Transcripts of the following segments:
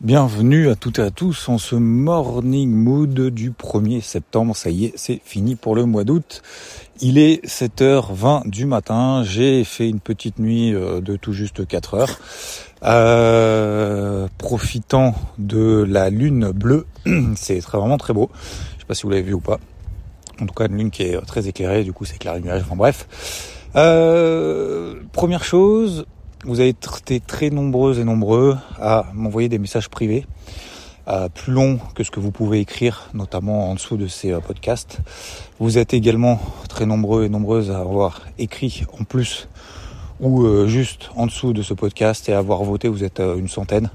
Bienvenue à toutes et à tous en ce morning mood du 1er septembre. Ça y est, c'est fini pour le mois d'août. Il est 7h20 du matin. J'ai fait une petite nuit euh, de tout juste 4 heures. Euh, profitant de la lune bleue. C'est vraiment très beau. Je sais pas si vous l'avez vu ou pas. En tout cas, une lune qui est très éclairée. Du coup, c'est éclairé nuage. Enfin bref. Euh, première chose, vous avez été très nombreuses et nombreux à m'envoyer des messages privés, euh, plus longs que ce que vous pouvez écrire, notamment en dessous de ces euh, podcasts. Vous êtes également très nombreux et nombreuses à avoir écrit en plus ou euh, juste en dessous de ce podcast et à avoir voté, vous êtes une centaine.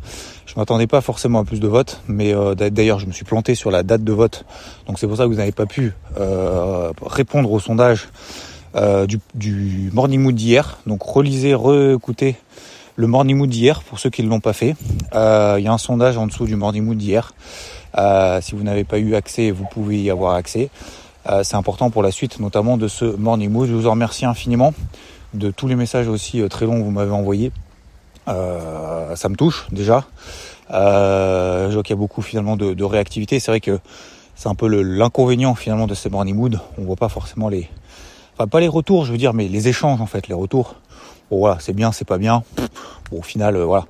Je m'attendais pas forcément à plus de votes, mais d'ailleurs je me suis planté sur la date de vote, donc c'est pour ça que vous n'avez pas pu répondre au sondage euh, du, Morning Mood d'hier. Donc relisez, re-écoutez le Morning Mood d'hier pour ceux qui ne l'ont pas fait. Euh, il y a un sondage en dessous du Morning Mood d'hier. Euh, si vous n'avez pas eu accès, vous pouvez y avoir accès. C'est important pour la suite, notamment de ce Morning Mood. Je vous en remercie infiniment de tous les messages aussi très longs que vous m'avez envoyés. ça me touche déjà. je vois qu'il y a beaucoup finalement de, réactivité. C'est vrai que c'est un peu l'inconvénient finalement de ces morning mood. On voit pas forcément les, Enfin, pas les retours, je veux dire, mais les échanges en fait, les retours. Bon voilà, c'est bien, c'est pas bien. Bon, au final, euh, voilà,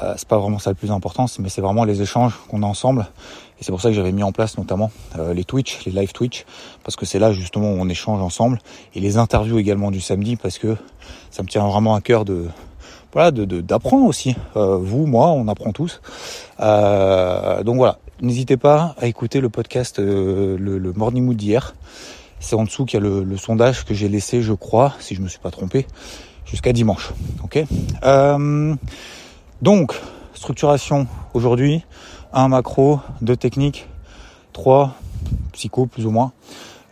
euh, c'est pas vraiment ça le plus important, mais c'est vraiment les échanges qu'on a ensemble. Et c'est pour ça que j'avais mis en place notamment euh, les Twitch, les live Twitch, parce que c'est là justement où on échange ensemble. Et les interviews également du samedi, parce que ça me tient vraiment à cœur de voilà, d'apprendre de, aussi. vous, moi, on apprend tous. donc voilà, n'hésitez pas à écouter le podcast, le, le Morning Mood d'hier. C'est en dessous qu'il y a le, sondage que j'ai laissé, je crois, si je me suis pas trompé, jusqu'à dimanche. Ok? Euh, donc structuration aujourd'hui, un macro, deux techniques, trois psycho plus ou moins.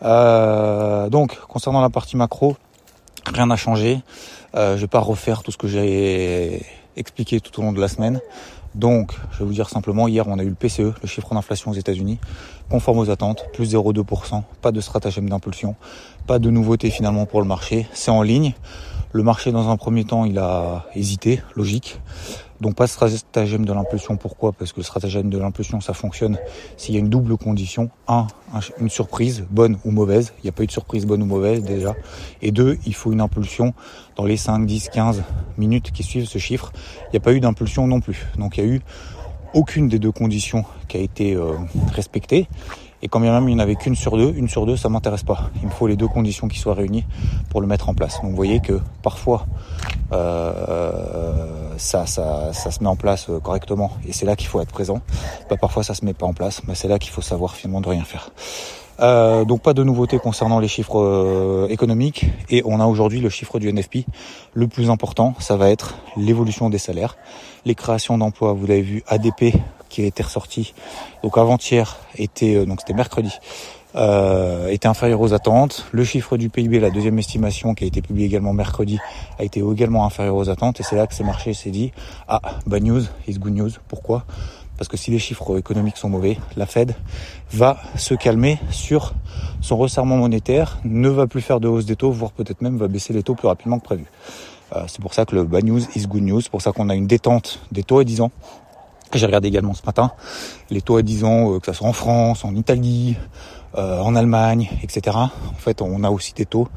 Euh, donc concernant la partie macro, rien n'a changé. Euh, je vais pas refaire tout ce que j'ai expliqué tout au long de la semaine. Donc, je vais vous dire simplement, hier on a eu le PCE, le chiffre d'inflation aux États-Unis, conforme aux attentes, plus 0,2%, pas de stratagème d'impulsion, pas de nouveauté finalement pour le marché, c'est en ligne. Le marché dans un premier temps il a hésité, logique. Donc pas stratagème de l'impulsion. Pourquoi? Parce que le stratagème de l'impulsion, ça fonctionne s'il y a une double condition. Un, une surprise, bonne ou mauvaise. Il n'y a pas eu de surprise bonne ou mauvaise déjà. Et deux, il faut une impulsion dans les 5, 10, 15 minutes qui suivent ce chiffre. Il n'y a pas eu d'impulsion non plus. Donc il y a eu aucune des deux conditions qui a été euh, respectée. Et quand bien même il n'y en avait qu'une sur deux, une sur deux, ça m'intéresse pas. Il me faut les deux conditions qui soient réunies pour le mettre en place. Donc vous voyez que parfois euh, ça, ça, ça se met en place euh, correctement et c'est là qu'il faut être présent. Bah, parfois ça se met pas en place, mais c'est là qu'il faut savoir finalement de rien faire. Euh, donc pas de nouveautés concernant les chiffres euh, économiques et on a aujourd'hui le chiffre du NFP. Le plus important, ça va être l'évolution des salaires, les créations d'emplois. Vous l'avez vu, ADP qui a été ressorti donc avant-hier était euh, donc c'était mercredi euh, était inférieur aux attentes. Le chiffre du PIB, la deuxième estimation qui a été publiée également mercredi, a été également inférieur aux attentes. Et c'est là que ces marchés s'est dit ah bad news is good news. Pourquoi? Parce que si les chiffres économiques sont mauvais, la Fed va se calmer sur son resserrement monétaire, ne va plus faire de hausse des taux, voire peut-être même va baisser les taux plus rapidement que prévu. Euh, c'est pour ça que le bad news is good news. C'est pour ça qu'on a une détente des taux à 10 ans j'ai regardé également ce matin les taux à 10 ans, euh, que ce soit en France, en Italie, euh, en Allemagne, etc. En fait, on a aussi des taux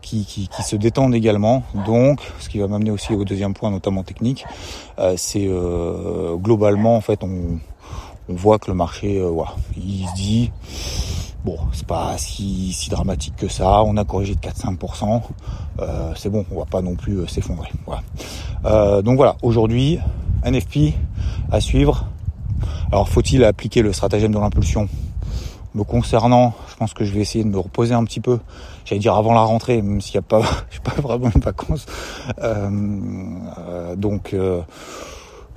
qui, qui, qui, se détendent également. Donc, ce qui va m'amener aussi au deuxième point, notamment technique, euh, c'est globalement, en fait, on, on, voit que le marché, voilà, il se dit, bon, c'est pas si, si dramatique que ça. On a corrigé de 4-5%. c'est bon, on va pas non plus s'effondrer. Voilà. donc voilà, aujourd'hui, NFP à suivre. Alors faut-il appliquer le stratagème de l'impulsion? Me concernant, je pense que je vais essayer de me reposer un petit peu. J'allais dire avant la rentrée, même s'il n'y a pas, pas vraiment de vacances. Euh, euh, donc euh,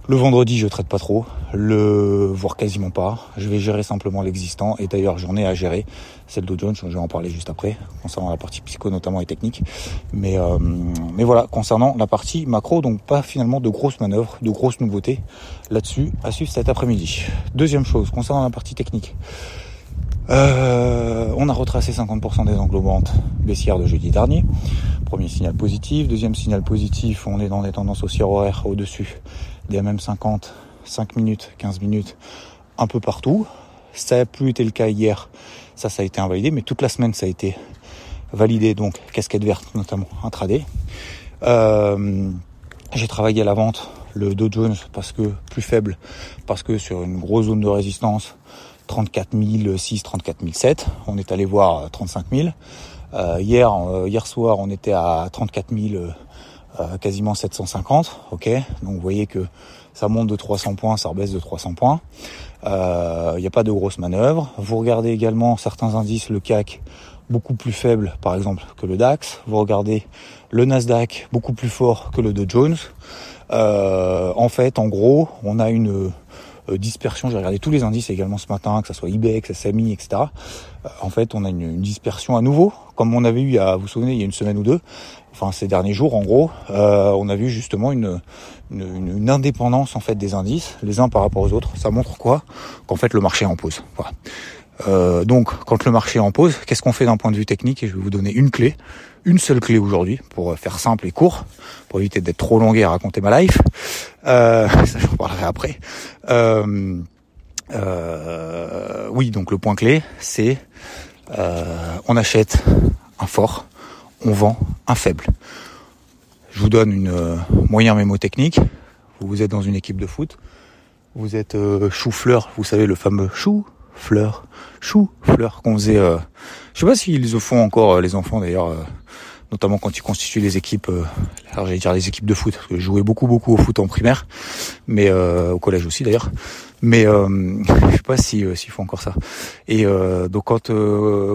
le vendredi, je traite pas trop, le voire quasiment pas. Je vais gérer simplement l'existant et d'ailleurs j'en ai à gérer. C'est le Dow Jones, je vais en parler juste après concernant la partie psycho notamment et technique. Mais euh, mais voilà, concernant la partie macro, donc pas finalement de grosses manœuvres, de grosses nouveautés là-dessus à suivre cet après-midi. Deuxième chose concernant la partie technique. Euh, on a retracé 50% des englobantes baissières de jeudi dernier. Premier signal positif. Deuxième signal positif, on est dans des tendances haussières horaires au-dessus des MM50 5 minutes, 15 minutes, un peu partout. Ça n'a plus été le cas hier, ça, ça a été invalidé, mais toute la semaine, ça a été validé, donc casquette verte notamment, intraday. Euh, j'ai travaillé à la vente le Dow Jones parce que plus faible, parce que sur une grosse zone de résistance, 34 006, 34 007, on est allé voir 35 000. Euh, hier, euh, hier soir, on était à 34 000, euh, quasiment 750. Ok, donc vous voyez que ça monte de 300 points, ça rebaisse de 300 points. Il n'y a pas de grosses manœuvres. Vous regardez également certains indices, le CAC beaucoup plus faible, par exemple, que le DAX. Vous regardez le Nasdaq beaucoup plus fort que le Dow Jones. en fait, en gros, on a une euh, dispersion, j'ai regardé tous les indices également ce matin, que ce soit IBEX, SMI, etc. Euh, en fait, on a une, dispersion à nouveau, comme on avait eu, à, vous vous souvenez, il y a une semaine ou deux, enfin ces derniers jours en gros, euh, on a vu justement une, indépendance en fait des indices, les uns par rapport aux autres. Ça montre quoi? Qu'en fait le marché en pause. Voilà. donc quand le marché en pause, qu'est-ce qu'on fait d'un point de vue technique? Et je vais vous donner une clé une seule clé aujourd'hui pour faire simple et court, pour éviter d'être trop longué à raconter ma life. Euh, ça, j'en parlerai après. Euh, euh, oui, donc le point clé, c'est on achète un fort, on vend un faible. Je vous donne une moyen mémo technique. Vous êtes dans une équipe de foot, vous êtes chou-fleur, vous savez le fameux chou fleur, chou fleur qu'on faisait. je sais pas s'ils le font encore les enfants d'ailleurs notamment quand ils constituent les équipes, euh, alors j'allais dire les équipes de foot, parce que je jouais beaucoup beaucoup au foot en primaire, mais euh, au collège aussi d'ailleurs. Mais euh, je sais pas si euh, s'ils font encore ça. Et donc quand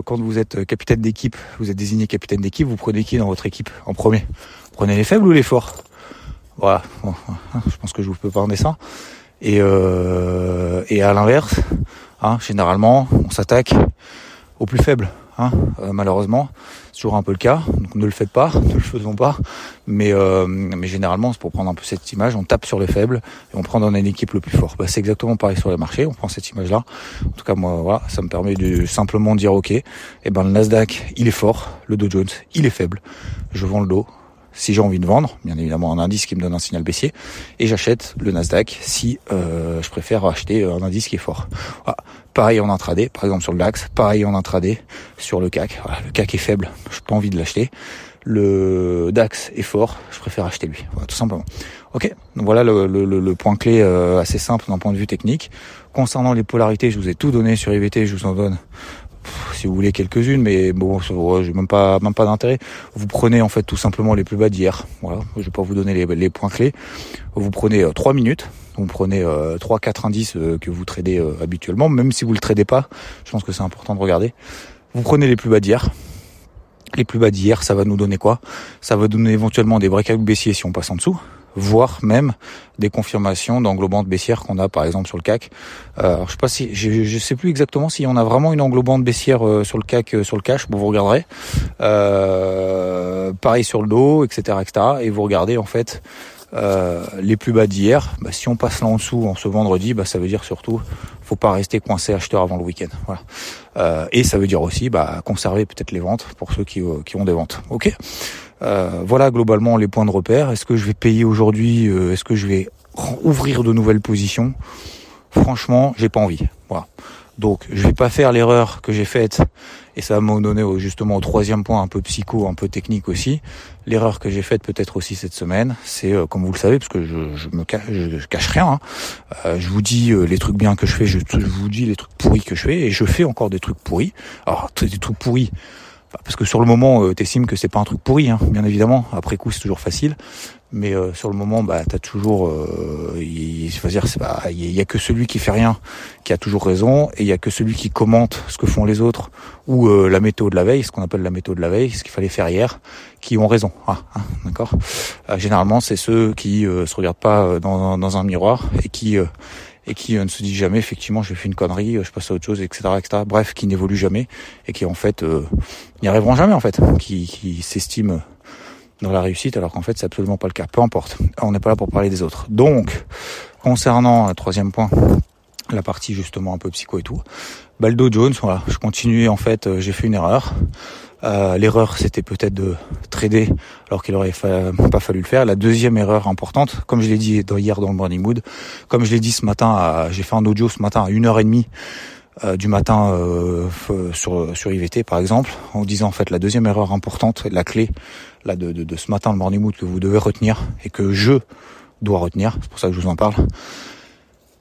quand vous êtes capitaine d'équipe, vous êtes désigné capitaine d'équipe, vous prenez qui dans votre équipe en premier? Vous Prenez les faibles ou les forts? Voilà. je pense que je vous peux pas en ça. Et et à l'inverse, hein, généralement, on s'attaque aux plus faibles. Hein, euh, malheureusement, c'est toujours un peu le cas. Donc ne le faites pas, ne le faisons pas. Mais, euh, mais généralement, c'est pour prendre un peu cette image, on tape sur les faibles et on prend dans une équipe le plus fort. Bah, c'est exactement pareil sur les marchés. On prend cette image-là. En tout cas, moi, voilà, ça me permet de simplement dire ok, eh ben le Nasdaq, il est fort, le Dow Jones, il est faible. Je vends le dos si j'ai envie de vendre, bien évidemment un indice qui me donne un signal baissier, et j'achète le Nasdaq si euh, je préfère acheter un indice qui est fort. Voilà. Pareil en intraday, par exemple sur le DAX, pareil en intraday sur le CAC. Le CAC est faible, je pas envie de l'acheter. Le DAX est fort, je préfère acheter lui. Voilà, tout simplement. Ok, donc voilà le point clé euh, assez simple d'un point de vue technique. Concernant les polarités, je vous ai tout donné sur IVT, je vous en donne si vous voulez quelques-unes, mais bon, j'ai même pas même pas d'intérêt. Vous prenez en fait tout simplement les plus bas d'hier. Voilà, je vais pas vous donner les, points clés. Vous prenez euh, trois minutes. Vous prenez euh, trois quatre indices euh, que vous tradez habituellement, même si vous le tradez pas. Je pense que c'est important de regarder. Vous prenez les plus bas d'hier. Les plus bas d'hier, ça va nous donner quoi? Ça va donner éventuellement des breakouts baissiers si on passe en dessous voire même des confirmations d'englobante baissière qu'on a par exemple sur le CAC. Euh, alors je sais pas si je, je sais plus exactement si on a vraiment une englobante baissière euh, sur le CAC euh, sur le cash. Bon vous regarderez. Pareil sur le dos, etc., etc. Et vous regardez en fait les plus bas d'hier, bah, si on passe là en dessous en ce vendredi, bah, ça veut dire surtout faut pas rester coincé acheteur avant le week-end. Voilà. Et ça veut dire aussi bah, conserver peut-être les ventes pour ceux qui, qui ont des ventes. Ok. Euh, voilà globalement les points de repère. Est-ce que je vais payer aujourd'hui euh, Est-ce que je vais ouvrir de nouvelles positions? Franchement, j'ai pas envie. Voilà. Donc, je vais pas faire l'erreur que j'ai faite, et ça va me donner justement au troisième point un peu psycho, un peu technique aussi. L'erreur que j'ai faite peut-être aussi cette semaine, c'est euh, comme vous le savez, parce que je, je me cache, je, cache rien. Hein, je vous dis les trucs bien que je fais, je, je, vous dis les trucs pourris que je fais, et je fais encore des trucs pourris. Alors, des trucs pourris parce que sur le moment, euh, t'estimes que c'est pas un truc pourri, hein, bien évidemment. Après coup, c'est toujours facile, mais euh, sur le moment, bah, t'as toujours, euh, il, dire, c'est pas, il y, a que celui qui fait rien qui a toujours raison, et il y a que celui qui commente ce que font les autres ou euh, la météo de la veille, ce qu'on appelle la météo de la veille, ce qu'il fallait faire hier, qui ont raison. Ah, hein, d'accord. généralement, c'est ceux qui se regardent pas dans, dans, un miroir et qui et qui euh, ne se dit jamais effectivement j'ai fait une connerie, euh, je passe à autre chose, etc., etc. Bref, qui n'évolue jamais et qui en fait euh, n'y arriveront jamais en fait, qui, qui s'estiment dans la réussite alors qu'en fait c'est absolument pas le cas. Peu importe, on n'est pas là pour parler des autres. Donc, concernant un troisième point, la partie justement un peu psycho et tout, Baldo Jones, voilà, je continue en fait, j'ai fait une erreur. Euh, L'erreur, c'était peut-être de trader alors qu'il aurait pas fallu le faire. La deuxième erreur importante, comme je l'ai dit hier dans le morning mood, comme je l'ai dit ce matin, j'ai fait un audio ce matin à 1h30 euh, du matin euh, sur, sur IVT par exemple, en disant en fait la deuxième erreur importante, la clé là de, de, de ce matin le morning mood que vous devez retenir et que je dois retenir, c'est pour ça que je vous en parle,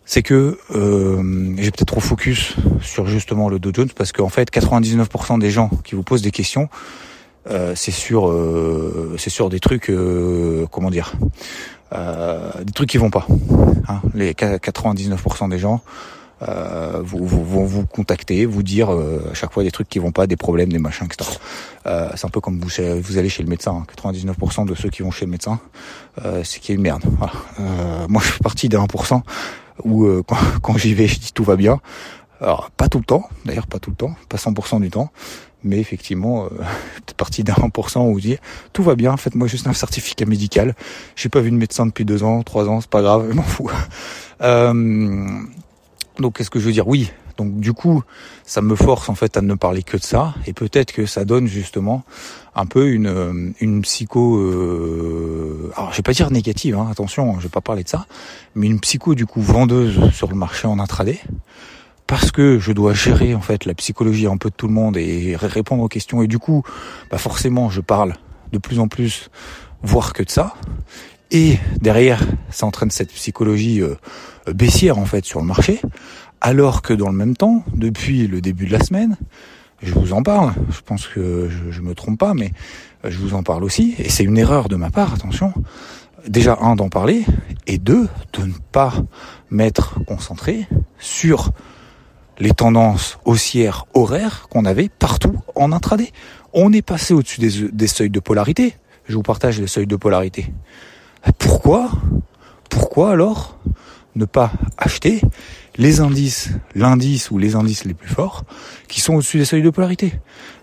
c'est que euh, j'ai peut-être trop focus sur justement le Dow Jones parce qu'en fait 99% des gens qui vous posent des questions euh, c'est sur euh, c'est sur des trucs euh, comment dire des trucs qui vont pas hein. les 99% des gens euh, vont vous contacter, vous dire à chaque fois des trucs qui vont pas, des problèmes, des machins, etc. Euh, c'est un peu comme vous, vous allez chez le médecin. 99% hein. de ceux qui vont chez le médecin, c'est qu'il y a une merde. Voilà. moi, je fais partie des 1% où euh, quand, j'y vais, je dis tout va bien. Alors pas tout le temps, d'ailleurs pas tout le temps, pas 100% du temps, mais effectivement, euh, partie d'un 1% où dites tout va bien, faites-moi juste un certificat médical. J'ai pas vu de médecin depuis deux ans, trois ans, c'est pas grave, je m'en fous. Euh, donc qu'est-ce que je veux dire? Oui, donc du coup, ça me force en fait à ne parler que de ça, et peut-être que ça donne justement un peu une, euh, une psycho, euh, alors je vais pas dire négative, hein, attention, je vais pas parler de ça, mais une psycho du coup vendeuse sur le marché en intraday, parce que je dois gérer en fait la psychologie un peu de tout le monde et répondre aux questions, et du coup, bah forcément, je parle de plus en plus, voire que de ça, et derrière, ça entraîne cette psychologie euh, baissière en fait sur le marché, alors que dans le même temps, depuis le début de la semaine, je vous en parle, je pense que je, me trompe pas, mais je vous en parle aussi, et c'est une erreur de ma part, attention. Déjà, un, d'en parler, et deux, de ne pas m'être concentré sur les tendances haussières horaires qu'on avait partout en intraday. On est passé au-dessus des, des seuils de polarité. Je vous partage les seuils de polarité. Pourquoi? Pourquoi alors ne pas acheter les indices, l'indice ou les indices les plus forts qui sont au-dessus des seuils de polarité.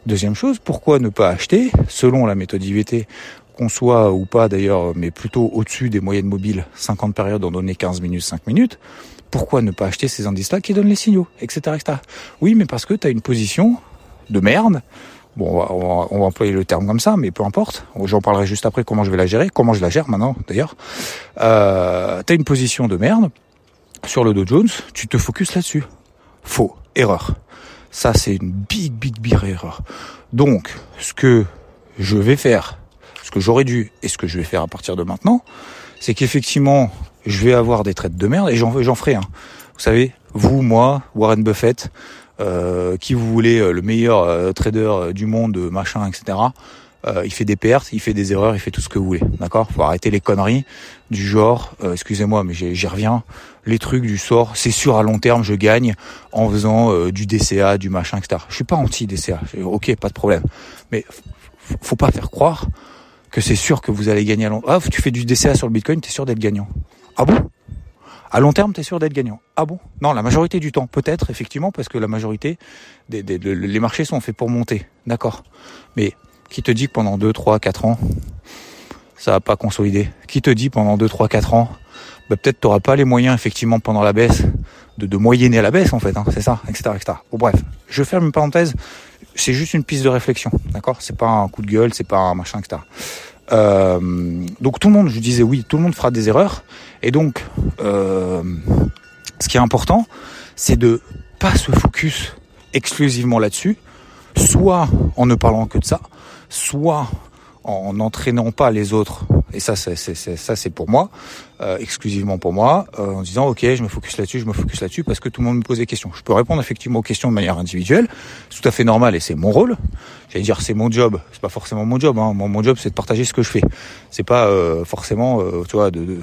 Deuxième chose, pourquoi ne pas acheter, selon la méthode IVT, qu'on soit ou pas d'ailleurs, mais plutôt au-dessus des moyennes mobiles, 50 périodes en données 15 minutes, 5 minutes, pourquoi ne pas acheter ces indices-là qui donnent les signaux, etc., etc. Oui, mais parce que tu as une position de merde, Bon, on va, employer le terme comme ça, mais peu importe. J'en parlerai juste après comment je vais la gérer, comment je la gère maintenant d'ailleurs. Euh, T'as une position de merde, sur le Dow Jones, tu te focuses là-dessus. Faux, erreur. Ça, c'est une big, big, big erreur. Donc, ce que je vais faire, ce que j'aurais dû et ce que je vais faire à partir de maintenant, c'est qu'effectivement, je vais avoir des traites de merde et j'en ferai un. Vous savez, vous, moi, Warren Buffett, euh, qui vous voulez euh, le meilleur euh, trader du monde, machin, etc. Euh, il fait des pertes, il fait des erreurs, il fait tout ce que vous voulez. D'accord Faut arrêter les conneries du genre, euh, excusez-moi, mais j'y reviens, les trucs du sort, c'est sûr à long terme je gagne en faisant euh, du DCA, du machin, etc. Je suis pas anti-DCA, ok, pas de problème. Mais faut pas faire croire que c'est sûr que vous allez gagner à long Ah, tu fais du DCA sur le Bitcoin, t'es sûr d'être gagnant. Ah bon? À long terme, tu es sûr d'être gagnant. Ah bon? Non, la majorité du temps, peut-être, effectivement, parce que la majorité, des, des, les marchés sont faits pour monter. D'accord. Mais qui te dit que pendant 2, 3, 4 ans, ça va pas consolider Qui te dit pendant 2, 3, 4 ans, bah, peut-être tu n'auras pas les moyens effectivement pendant la baisse de, de moyenner à la baisse en fait, hein, c'est ça, etc., etc. Bon bref, je ferme une parenthèse, c'est juste une piste de réflexion, d'accord? C'est pas un coup de gueule, c'est pas un machin, etc. Euh, donc tout le monde, je disais oui, tout le monde fera des erreurs, et donc euh, ce qui est important, c'est de pas se focus exclusivement là-dessus, soit en ne parlant que de ça, soit en n'entraînant pas les autres, et ça c'est ça c'est pour moi, euh, exclusivement pour moi, euh, en disant ok je me focus là-dessus, je me focus là-dessus parce que tout le monde me pose des questions. Je peux répondre effectivement aux questions de manière individuelle, c'est tout à fait normal et c'est mon rôle. J'allais dire c'est mon job, c'est pas forcément mon job. Hein. Mon, mon, job c'est de partager ce que je fais. C'est pas euh, forcément tu vois de, de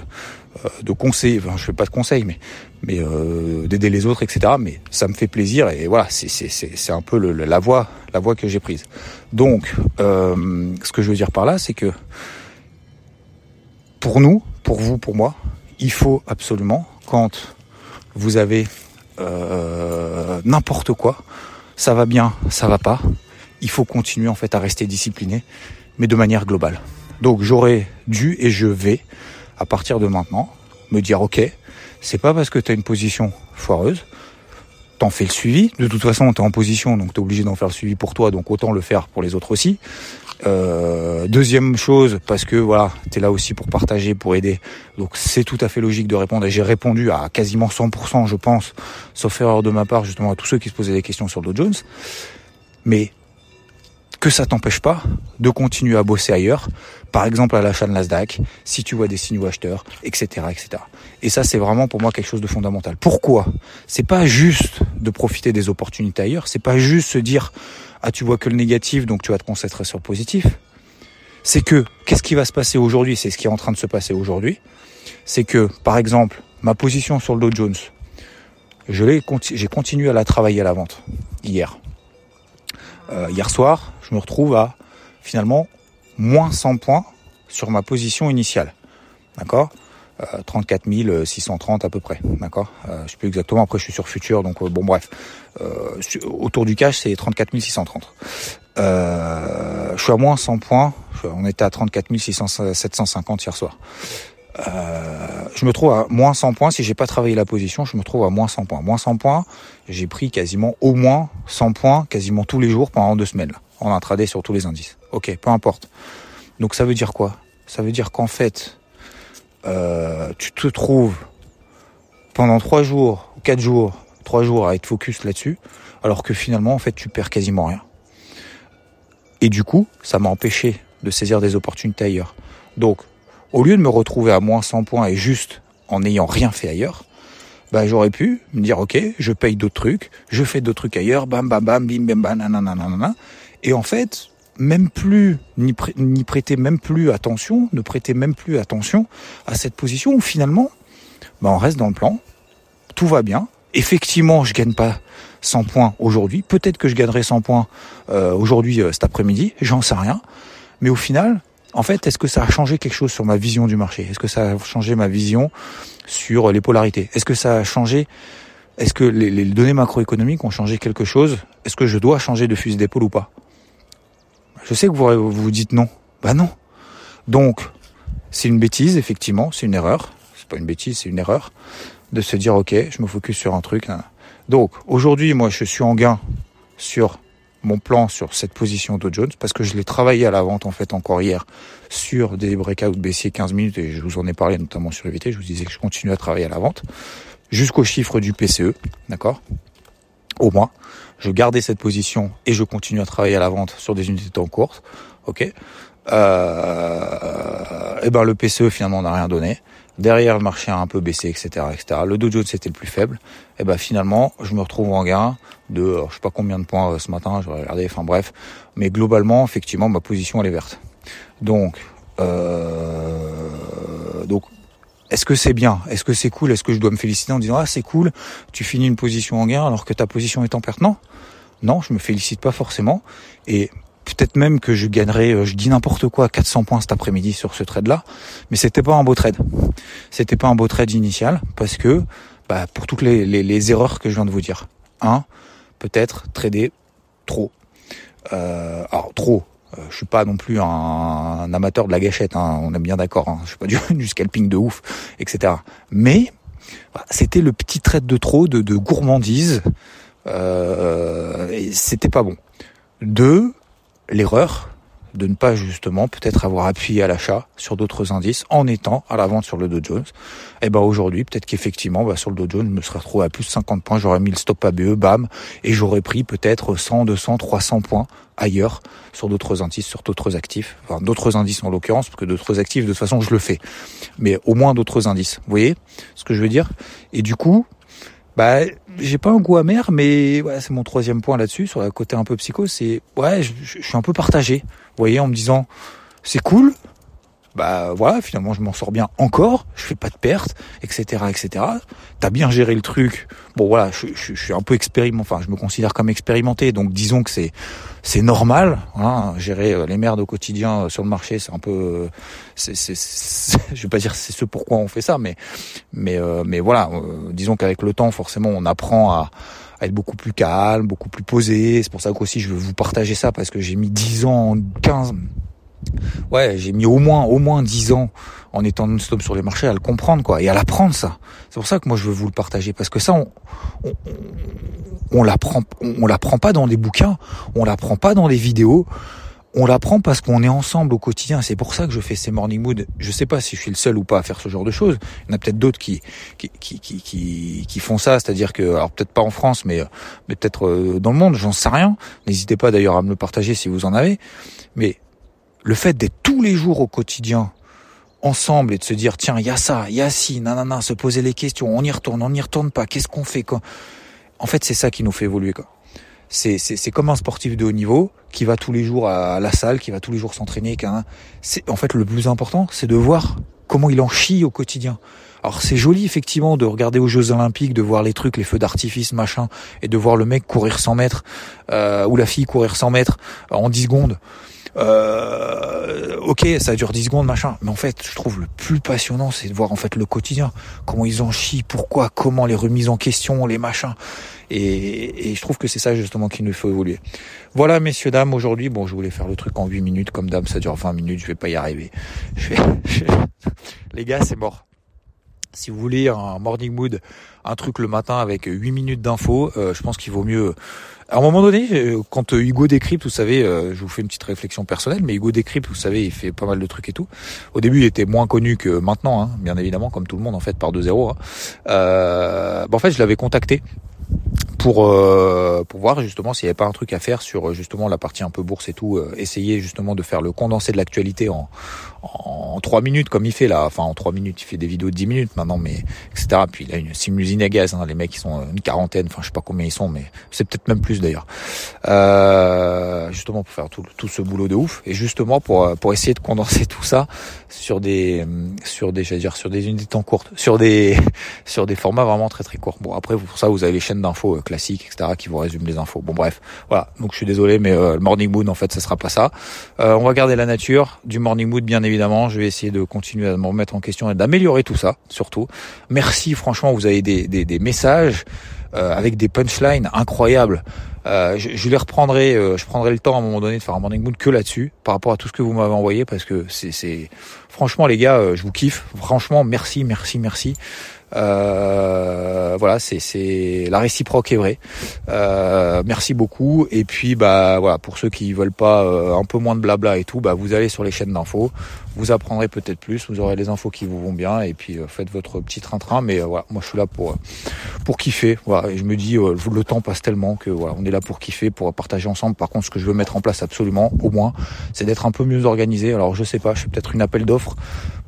de conseils, je fais pas de conseils, mais mais euh, d'aider les autres, etc. Mais ça me fait plaisir et voilà, c'est un peu la voie que j'ai prise. Donc, euh, ce que je veux dire par là, c'est que pour nous, pour vous, pour moi, il faut absolument quand vous avez euh, n'importe quoi, ça va bien, ça va pas, il faut continuer en fait à rester discipliné, mais de manière globale. Donc j'aurais dû et je vais à partir de maintenant, me dire ok, c'est pas parce que tu as une position foireuse t'en fais le suivi. De toute façon, tu es en position, donc tu es obligé d'en faire le suivi pour toi, donc autant le faire pour les autres aussi. Euh, deuxième chose, parce que voilà, tu es là aussi pour partager, pour aider. Donc c'est tout à fait logique de répondre. Et j'ai répondu à quasiment 100%, je pense, sauf erreur de ma part, justement, à tous ceux qui se posaient des questions sur Dow Jones. Mais que ça t'empêche pas de continuer à bosser ailleurs, par exemple à l'achat de Nasdaq, si tu vois des signaux acheteurs, etc., etc. Et ça, c'est vraiment pour moi quelque chose de fondamental. Pourquoi? C'est pas juste de profiter des opportunités ailleurs, c'est pas juste se dire ah tu vois que le négatif, donc tu vas te concentrer sur le positif. C'est que qu'est-ce qui va se passer aujourd'hui? C'est ce qui est en train de se passer aujourd'hui. C'est que par exemple ma position sur le Dow Jones, j'ai continué à la travailler à la vente hier. Euh, hier soir, je me retrouve à finalement moins 100 points sur ma position initiale. D'accord? Euh, 34 630 à peu près, d'accord? Euh, Je sais plus exactement, après je suis sur futur, donc euh, bon bref. Euh, autour du cash, c'est 34 630. Euh, je suis à moins 100 points, on était à 34 750 hier soir. Euh, je me trouve à moins 100 points. Si j'ai pas travaillé la position, je me trouve à moins 100 points. Moins 100 points, j'ai pris quasiment au moins 100 points quasiment tous les jours pendant deux semaines là, en intraday sur tous les indices. Ok, peu importe. Donc ça veut dire quoi? Ça veut dire qu'en fait, euh, tu te trouves pendant trois jours, quatre jours, trois jours à être focus là-dessus, alors que finalement en fait tu perds quasiment rien. Et du coup, ça m'a empêché de saisir des opportunités ailleurs. Donc au lieu de me retrouver à moins 100 points et juste en n'ayant rien fait ailleurs, bah, j'aurais pu me dire, ok, je paye d'autres trucs, je fais d'autres trucs ailleurs, bam, bam, bam, bim, bam, bam, nanana, Et en fait, même plus, n'y, prêter même plus attention, ne prêter même plus attention à cette position où finalement, bah, on reste dans le plan, tout va bien. Effectivement, je gagne pas 100 points aujourd'hui. Peut-être que je gagnerai 100 points euh, aujourd'hui, euh, cet après-midi, j'en sais rien. Mais au final, en fait, est-ce que ça a changé quelque chose sur ma vision du marché? Est-ce que ça a changé ma vision sur les polarités? Est-ce que ça a changé? Est-ce que les, données macroéconomiques ont changé quelque chose? Est-ce que je dois changer de fusil d'épaule ou pas? Je sais que vous vous dites non. Bah non. Donc, c'est une bêtise, effectivement, c'est une erreur. C'est pas une bêtise, c'est une erreur de se dire ok, je me focus sur un truc. Donc, aujourd'hui, moi, je suis en gain sur mon plan sur cette position Dow Jones parce que je l'ai travaillé à la vente en fait encore hier sur des breakouts baissiers 15 minutes et je vous en ai parlé notamment sur VT, je vous disais que je continue à travailler à la vente jusqu'au chiffre du PCE, d'accord? Au moins, je gardais cette position et je continue à travailler à la vente sur des unités de temps ok? Euh, et ben le PCE finalement n'a rien donné. Derrière le marché a un peu baissé, etc., etc. Le Dow Jones était le plus faible. Et ben finalement, je me retrouve en gain de, je sais pas combien de points euh, ce matin, je vais regarder. Enfin bref, mais globalement, effectivement, ma position elle est verte. Donc, euh, donc, est-ce que c'est bien? Est-ce que c'est cool? Est-ce que je dois me féliciter en disant ah c'est cool, tu finis une position en gain alors que ta position est en perte? Non, non, je me félicite pas forcément. Et peut-être même que je gagnerais, euh, je dis n'importe quoi, 400 points cet après-midi sur ce trade-là, mais c'était pas un beau trade. C'était pas un beau trade initial parce que, bah, pour toutes les, les, erreurs que je viens de vous dire. Un, peut-être trader trop. Euh, alors trop. Euh, je suis pas non plus un, amateur de la gâchette, hein, on est bien d'accord. Hein, je suis pas du, scalping de ouf, etc. Mais c'était le petit trade de trop, de, de gourmandise. Euh, c'était pas bon. Deux, l'erreur de ne pas justement peut-être avoir appuyé à l'achat sur d'autres indices en étant à la vente sur le Dow Jones. Et eh ben aujourd'hui, peut-être qu'effectivement, bah, sur le Dow Jones, je me serais retrouvé à plus de 50 points, j'aurais mis le stop ABE, bam, et j'aurais pris peut-être 100, 200, 300 points ailleurs sur d'autres indices, sur d'autres actifs, enfin d'autres indices en l'occurrence, parce que d'autres actifs, de toute façon, je le fais. Mais au moins d'autres indices. Vous voyez ce que je veux dire? Et du coup, bah, j'ai pas un goût amer, mais ouais, c'est mon troisième point là-dessus, sur le côté un peu psycho, c'est ouais, je, je, suis un peu partagé. Vous voyez, en me disant c'est cool, bah voilà, finalement je m'en sors bien encore, je fais pas de pertes, etc., etc. T'as bien géré le truc. Bon voilà, je, suis un peu expérimenté, enfin je me considère comme expérimenté, donc disons que c'est c'est normal. Hein, gérer euh, les merdes au quotidien euh, sur le marché, c'est un peu, euh, c'est, c'est, je vais pas dire c'est ce pourquoi on fait ça, mais mais mais voilà, disons qu'avec le temps, forcément, on apprend à à être beaucoup plus calme, beaucoup plus posé. C'est pour ça qu'aussi je veux vous partager ça parce que j'ai mis 10 ans, 15, ouais, j'ai mis au moins au moins dix ans en étant non-stop sur les marchés à le comprendre quoi et à l'apprendre ça. C'est pour ça que moi je veux vous le partager parce que ça on on, on, l'apprend on l'apprend pas dans des bouquins, on l'apprend pas dans des vidéos. On l'apprend parce qu'on est ensemble au quotidien. C'est pour ça que je fais ces morning mood. Je sais pas si je suis le seul ou pas à faire ce genre de choses. Il y en a peut-être d'autres qui qui, qui, qui, qui, font ça. C'est-à-dire que, alors peut-être pas en France, mais, mais peut-être euh, dans le monde, j'en sais rien. N'hésitez pas d'ailleurs à me le partager si vous en avez. Mais le fait d'être tous les jours au quotidien ensemble et de se dire tiens il y a ça, il y a ci, nanana, se poser les questions, on y retourne, on n'y retourne pas, qu'est-ce qu'on fait quoi? En fait c'est ça qui nous fait évoluer quoi. C'est c'est comme un sportif de haut niveau qui va tous les jours à la salle, qui va tous les jours s'entraîner. C'est en fait le plus important, c'est de voir comment il en chie au quotidien. Alors c'est joli effectivement de regarder aux Jeux Olympiques, de voir les trucs, les feux d'artifice, machin, et de voir le mec courir 100 mètres euh, ou la fille courir 100 mètres en 10 secondes euh, ok, ça dure 10 secondes, machin. Mais en fait, je trouve le plus passionnant, c'est de voir en fait le quotidien. Comment ils en chient, pourquoi, comment, les remises en question, les machins. Et, et je trouve que c'est ça justement qui nous faut évoluer. Voilà, messieurs, dames, aujourd'hui, bon, je voulais faire le truc en 8 minutes. Comme dame, ça dure 20 minutes, je vais pas y arriver. Je vais, Les gars, c'est mort. Si vous voulez un morning mood, un truc le matin avec 8 minutes d'infos, euh, je pense qu'il vaut mieux à un moment donné, euh, quand euh, Hugo décrypte, vous savez, euh, je vous fais une petite réflexion personnelle, mais Hugo décrypte, vous savez, il fait pas mal de trucs et tout. Au début, il était moins connu que maintenant, hein, bien évidemment, comme tout le monde en fait, par 2-0. Hein. Euh, en fait, je l'avais contacté pour euh, pour voir justement s'il n'y avait pas un truc à faire sur justement la partie un peu bourse et tout, euh, essayer justement de faire le condensé de l'actualité en en trois minutes comme il fait là, enfin en trois minutes, il fait des vidéos de 10 minutes maintenant, mais etc. Puis il a une simusine à gaz, hein, les mecs ils sont une quarantaine, enfin je sais pas combien ils sont, mais c'est peut-être même plus d'ailleurs. Euh, justement pour faire tout, tout ce boulot de ouf et justement pour pour essayer de condenser tout ça sur des sur des j'allais dire sur des unités temps courtes, sur des sur des formats vraiment très très courts. Bon après pour ça vous avez les chaînes d'infos classiques, etc., qui vous résument les infos. Bon bref, voilà. Donc je suis désolé, mais euh, le morning mood en fait, ça sera pas ça. Euh, on va garder la nature du morning mood, bien évidemment. Je vais essayer de continuer à me remettre en question et d'améliorer tout ça, surtout. Merci, franchement, vous avez des, des, des messages euh, avec des punchlines incroyables. Euh, je, je, les reprendrai, euh, je prendrai le temps à un moment donné de faire un morning mood que là-dessus, par rapport à tout ce que vous m'avez envoyé, parce que c'est, franchement les gars, je vous kiffe. Franchement, merci, merci, merci. Euh, voilà, c'est c'est la réciproque est vraie. Euh, merci beaucoup. Et puis bah voilà, pour ceux qui veulent pas euh, un peu moins de blabla et tout, bah vous allez sur les chaînes d'infos, vous apprendrez peut-être plus, vous aurez les infos qui vous vont bien et puis euh, faites votre petit train-train. Mais voilà, moi je suis là pour pour kiffer. Voilà, et je me dis le temps passe tellement que voilà, on est là pour kiffer, pour partager ensemble. Par contre, ce que je veux mettre en place absolument, au moins, c'est d'être un peu mieux organisé. Alors je sais pas, je fais peut-être une appel d'offres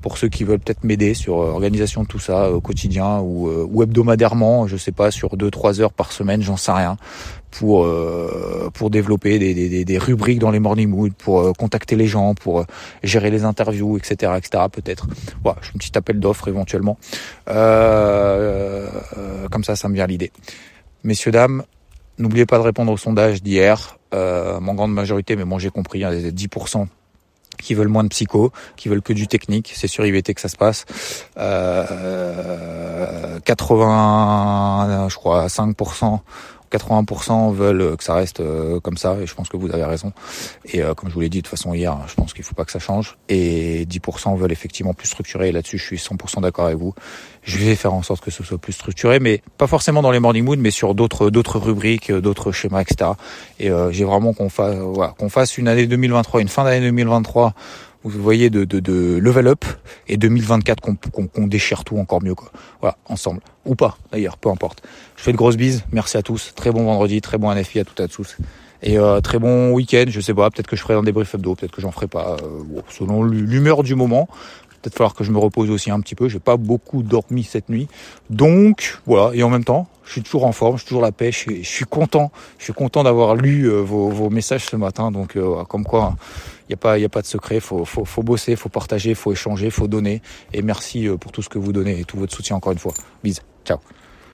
pour ceux qui veulent peut-être m'aider sur organisation de tout ça au quotidien ou, euh, ou hebdomadairement, je sais pas, sur 2-3 heures par semaine, j'en sais rien, pour euh, pour développer des, des, des, rubriques dans les morning mood, pour euh, contacter les gens, pour gérer les interviews, etc., etc. Peut-être. Voilà, je fais un petit appel d'offres éventuellement. comme ça, ça me vient l'idée. Messieurs dames, n'oubliez pas de répondre au sondage d'hier. Euh, mon grande majorité, mais bon, j'ai compris, hein, 10% qui veulent moins de psycho, qui veulent que du technique. C'est sur IVT que ça se passe. Euh, 80, je crois, 5% 80% veulent que ça reste euh, comme ça, et je pense que vous avez raison. Et euh, comme je vous l'ai dit de toute façon hier, je pense qu'il faut pas que ça change. Et 10% veulent effectivement plus structuré. Et là-dessus, je suis 100% d'accord avec vous. Je vais faire en sorte que ce soit plus structuré, mais pas forcément dans les morning mood, mais sur d'autres d'autres rubriques, d'autres schémas, etc. Et euh, j'ai vraiment qu'on fasse voilà, qu'on fasse une année 2023, une fin d'année 2023 vous voyez, de, de, de level up et 2024 qu'on déchire tout encore mieux. Quoi. Voilà, ensemble. Ou pas, d'ailleurs, peu importe. Je fais de grosses bises. Merci à tous. Très bon vendredi, très bon NFI à toutes et à tous. Et euh, très bon week-end, je sais pas, peut-être que je ferai un débrief hebdo, peut-être que j'en ferai pas, euh, selon l'humeur du moment. Peut-être falloir que je me repose aussi un petit peu. J'ai pas beaucoup dormi cette nuit, donc voilà. Et en même temps, je suis toujours en forme, je suis toujours la pêche. Je suis content, je suis content d'avoir lu euh, vos, vos, messages ce matin. Donc comme quoi, n'y a pas, il a pas de secret. Faut, faut, faut bosser, faut partager, faut échanger, faut donner. Et merci pour tout ce que vous donnez et tout votre soutien encore une fois. Bise, ciao.